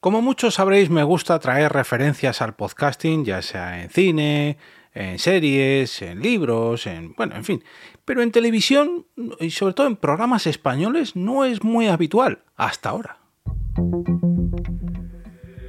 Como muchos sabréis, me gusta traer referencias al podcasting, ya sea en cine, en series, en libros, en. bueno, en fin. Pero en televisión y sobre todo en programas españoles no es muy habitual, hasta ahora.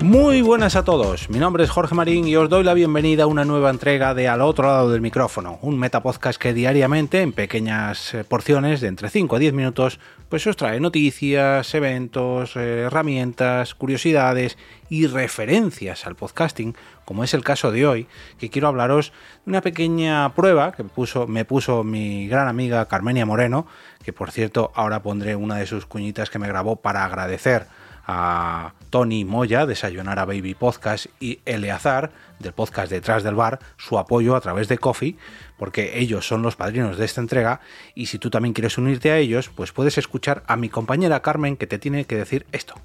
Muy buenas a todos, mi nombre es Jorge Marín y os doy la bienvenida a una nueva entrega de Al otro lado del micrófono, un metapodcast que diariamente, en pequeñas eh, porciones de entre 5 a 10 minutos, pues os trae noticias, eventos, eh, herramientas, curiosidades y referencias al podcasting, como es el caso de hoy, que quiero hablaros de una pequeña prueba que me puso mi gran amiga Carmenia Moreno, que por cierto ahora pondré una de sus cuñitas que me grabó para agradecer a Tony Moya, Desayunar a Baby Podcast, y Eleazar, del podcast Detrás del Bar, su apoyo a través de Coffee, porque ellos son los padrinos de esta entrega, y si tú también quieres unirte a ellos, pues puedes escuchar a mi compañera Carmen que te tiene que decir esto.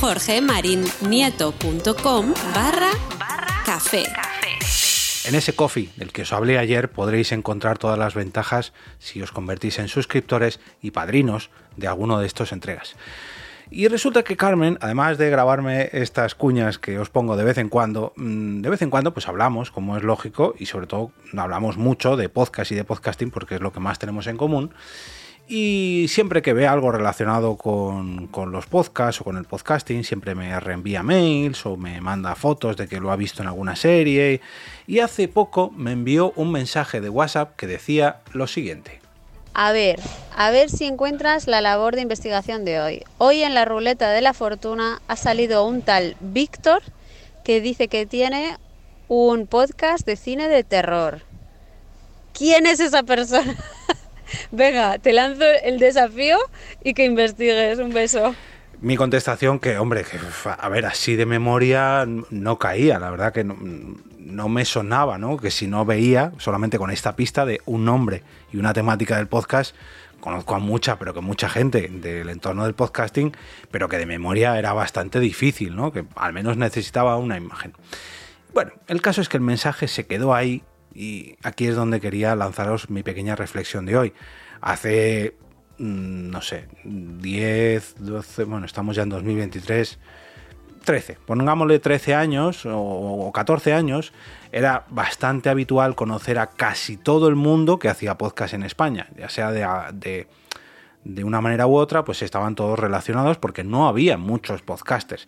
jorgemarinieto.com barra café. En ese coffee del que os hablé ayer podréis encontrar todas las ventajas si os convertís en suscriptores y padrinos de alguno de estos entregas. Y resulta que Carmen, además de grabarme estas cuñas que os pongo de vez en cuando, mm, de vez en cuando pues hablamos, como es lógico, y sobre todo hablamos mucho de podcast y de podcasting porque es lo que más tenemos en común. Y siempre que ve algo relacionado con, con, los podcasts o con el podcasting, siempre me reenvía mails o me manda fotos de que lo ha visto en alguna serie. Y hace poco me envió un mensaje de WhatsApp que decía lo siguiente. A ver, a ver si encuentras la labor de investigación de hoy. Hoy en la ruleta de la fortuna ha salido un tal Víctor que dice que tiene un podcast de cine de terror. ¿Quién es esa persona? Venga, te lanzo el desafío y que investigues. Un beso. Mi contestación que, hombre, a ver, así de memoria no caía, la verdad que no, me sonaba, ¿no? Que si no veía, solamente con esta pista de un nombre y una temática del podcast, conozco a mucha, pero que mucha gente del entorno del podcasting, pero que de memoria era bastante difícil, ¿no? Que al menos necesitaba una imagen. Bueno, el caso es que el mensaje se quedó ahí y aquí es donde quería lanzaros mi pequeña reflexión de hoy. Hace, no sé, 10, 12, bueno, estamos ya en 2023, 13, pongámosle 13 años o 14 años, era bastante habitual conocer a casi todo el mundo que hacía podcast en España, ya sea de, de, de una manera u otra, pues estaban todos relacionados porque no había muchos podcasters.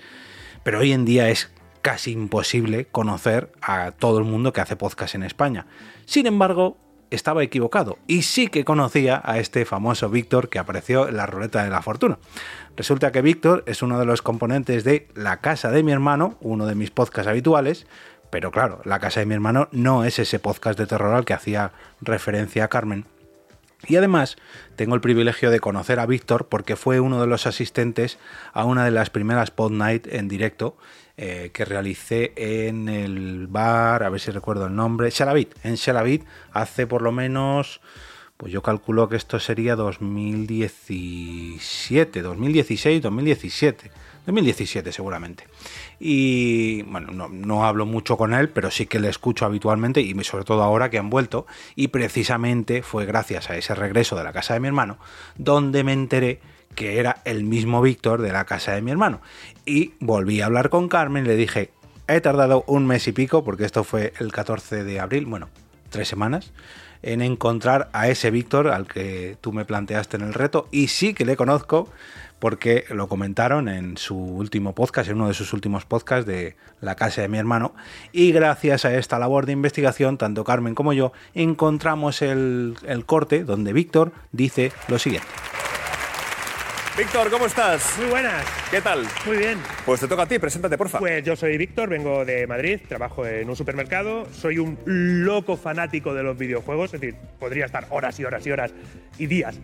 Pero hoy en día es casi imposible conocer a todo el mundo que hace podcast en España. Sin embargo, estaba equivocado y sí que conocía a este famoso Víctor que apareció en la ruleta de la fortuna. Resulta que Víctor es uno de los componentes de La casa de mi hermano, uno de mis podcasts habituales, pero claro, La casa de mi hermano no es ese podcast de terror al que hacía referencia a Carmen. Y además tengo el privilegio de conocer a Víctor porque fue uno de los asistentes a una de las primeras Pod Night en directo eh, que realicé en el bar, a ver si recuerdo el nombre, Shalavit, en Shalavit, hace por lo menos, pues yo calculo que esto sería 2017, 2016, 2017. 2017 seguramente. Y bueno, no, no, hablo mucho con él, pero sí que le escucho habitualmente y sobre todo ahora que han vuelto. Y precisamente fue gracias a ese regreso de la casa de mi hermano donde me enteré que era el mismo Víctor de la casa de mi hermano. Y volví a hablar con Carmen le dije, he tardado un mes y pico, porque esto fue el 14 de abril, bueno, tres semanas, en encontrar a ese Víctor al que tú me planteaste en el reto. Y sí que le conozco porque lo comentaron en su último podcast, en uno de sus últimos podcasts de la casa de mi hermano. Y gracias a esta labor de investigación, tanto Carmen como yo encontramos el, el corte donde Víctor dice lo siguiente. Víctor, ¿cómo estás? Muy buenas. ¿Qué tal? Muy bien. Pues te toca a ti, preséntate, porfa. Pues yo soy Víctor, vengo de Madrid, trabajo en un supermercado, soy un loco fanático de los videojuegos, es decir, podría estar horas y horas y horas y días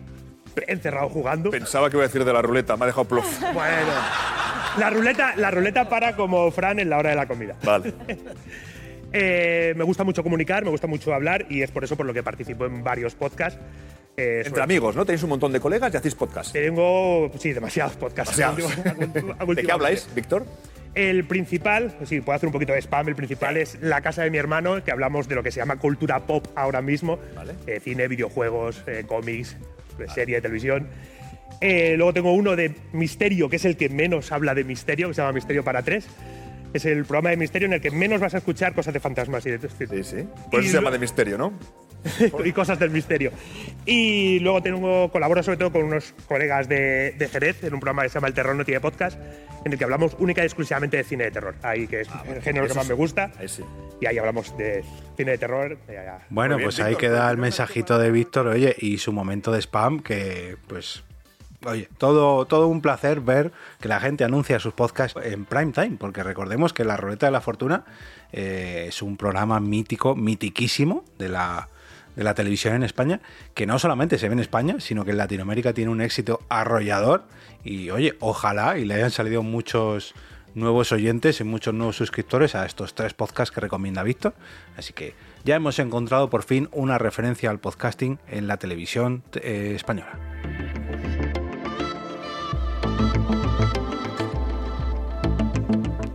encerrado jugando. Pensaba que iba a decir de la ruleta, me ha dejado plof. Bueno, la ruleta, la ruleta para como Fran en la hora de la comida. Vale. eh, me gusta mucho comunicar, me gusta mucho hablar y es por eso por lo que participo en varios podcasts Eh, Entre amigos, ¿no? Tenéis un montón de colegas y hacéis podcast. Tengo, sí, demasiados podcasts. Demasiados. ¿De qué habláis, Víctor? El principal, pues sí, puedo hacer un poquito de spam. El principal es La Casa de mi hermano, que hablamos de lo que se llama cultura pop ahora mismo: Vale. Eh, cine, videojuegos, eh, cómics, eh, serie de televisión. Eh, luego tengo uno de misterio, que es el que menos habla de misterio, que se llama Misterio para tres. Es el programa de misterio en el que menos vas a escuchar cosas de fantasmas y de Sí, sí. Por eso se llama de misterio, ¿no? y cosas del misterio. Y luego tengo, colaboro sobre todo con unos colegas de, de Jerez en un programa que se llama El Terror no tiene podcast, en el que hablamos única y exclusivamente de cine de terror. Ahí que es el género que más sí. me gusta. Ahí sí. Y ahí hablamos de cine de terror. Ya, ya. Bueno, bien, pues ahí Víctor, queda pues el mensajito de Víctor, oye, y su momento de spam, que pues, oye, todo, todo un placer ver que la gente anuncia sus podcasts en prime time, porque recordemos que La Ruleta de la Fortuna eh, es un programa mítico, mitiquísimo de la, de la televisión en España, que no solamente se ve en España, sino que en Latinoamérica tiene un éxito arrollador, y oye, ojalá y le hayan salido muchos nuevos oyentes y muchos nuevos suscriptores a estos tres podcasts que recomienda Víctor. Así que ya hemos encontrado por fin una referencia al podcasting en la televisión eh, española.